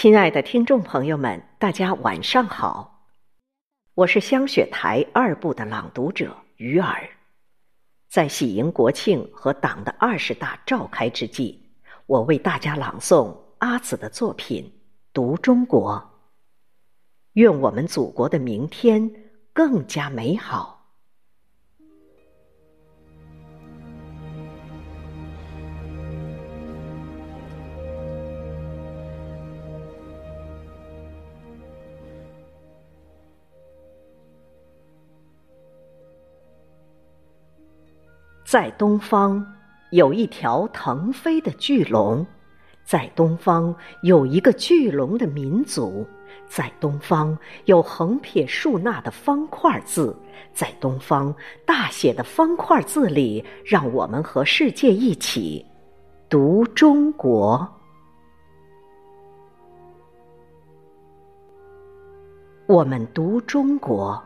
亲爱的听众朋友们，大家晚上好，我是香雪台二部的朗读者于儿。在喜迎国庆和党的二十大召开之际，我为大家朗诵阿紫的作品《读中国》，愿我们祖国的明天更加美好。在东方有一条腾飞的巨龙，在东方有一个巨龙的民族，在东方有横撇竖捺的方块字，在东方大写的方块字里，让我们和世界一起读中国。我们读中国。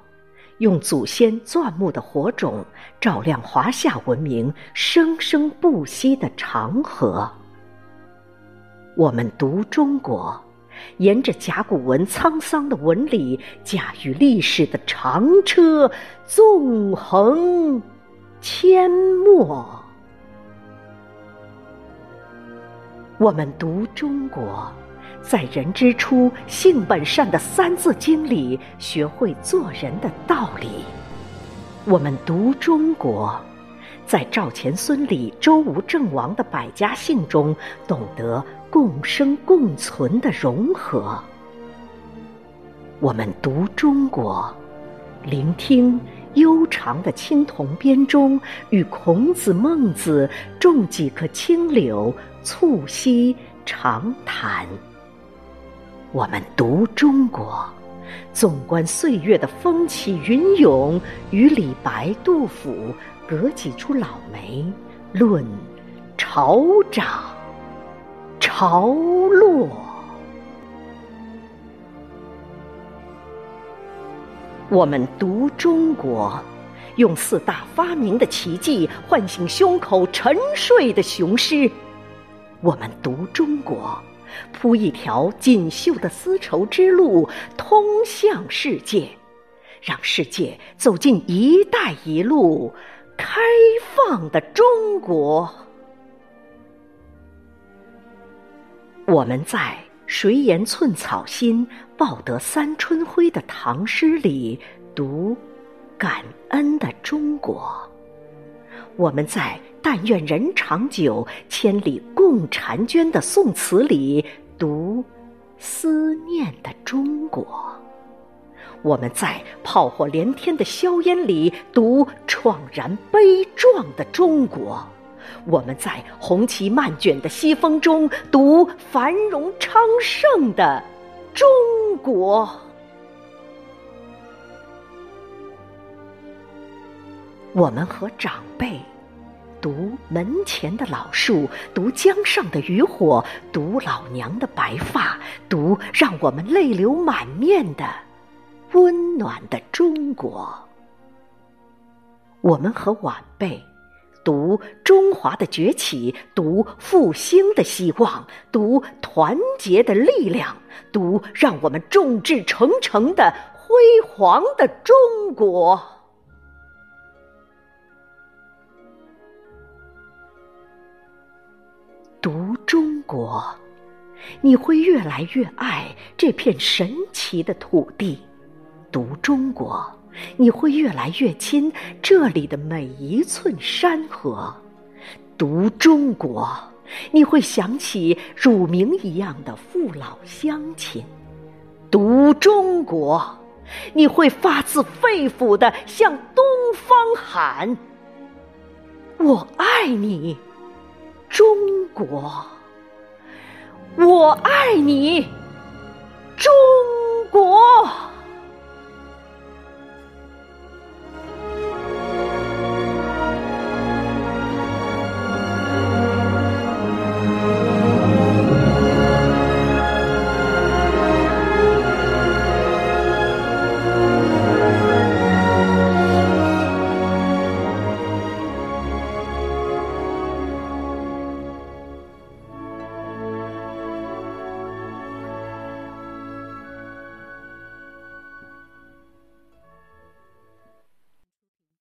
用祖先钻木的火种照亮华夏文明生生不息的长河。我们读中国，沿着甲骨文沧桑的纹理，驾驭历史的长车，纵横阡陌。我们读中国。在人之初，性本善的《三字经》里，学会做人的道理。我们读中国，在赵钱孙李周吴郑王的百家姓中，懂得共生共存的融合。我们读中国，聆听悠长的青铜编钟，与孔子、孟子种几棵青柳，促膝长谈。我们读中国，纵观岁月的风起云涌，与李白、杜甫隔几出老梅，论潮涨潮落。我们读中国，用四大发明的奇迹唤醒胸口沉睡的雄狮。我们读中国。铺一条锦绣的丝绸之路，通向世界，让世界走进“一带一路”开放的中国。我们在“谁言寸草心，报得三春晖”的唐诗里读感恩的中国。我们在。但愿人长久，千里共婵娟的宋词里读思念的中国；我们在炮火连天的硝烟里读怆然悲壮的中国；我们在红旗漫卷的西风中读繁荣昌盛的中国。我们和长辈。读门前的老树，读江上的渔火，读老娘的白发，读让我们泪流满面的温暖的中国。我们和晚辈读中华的崛起，读复兴的希望，读团结的力量，读让我们众志成城的辉煌的中国。国，你会越来越爱这片神奇的土地；读中国，你会越来越亲这里的每一寸山河；读中国，你会想起乳名一样的父老乡亲；读中国，你会发自肺腑的向东方喊：“我爱你。”中国，我爱你。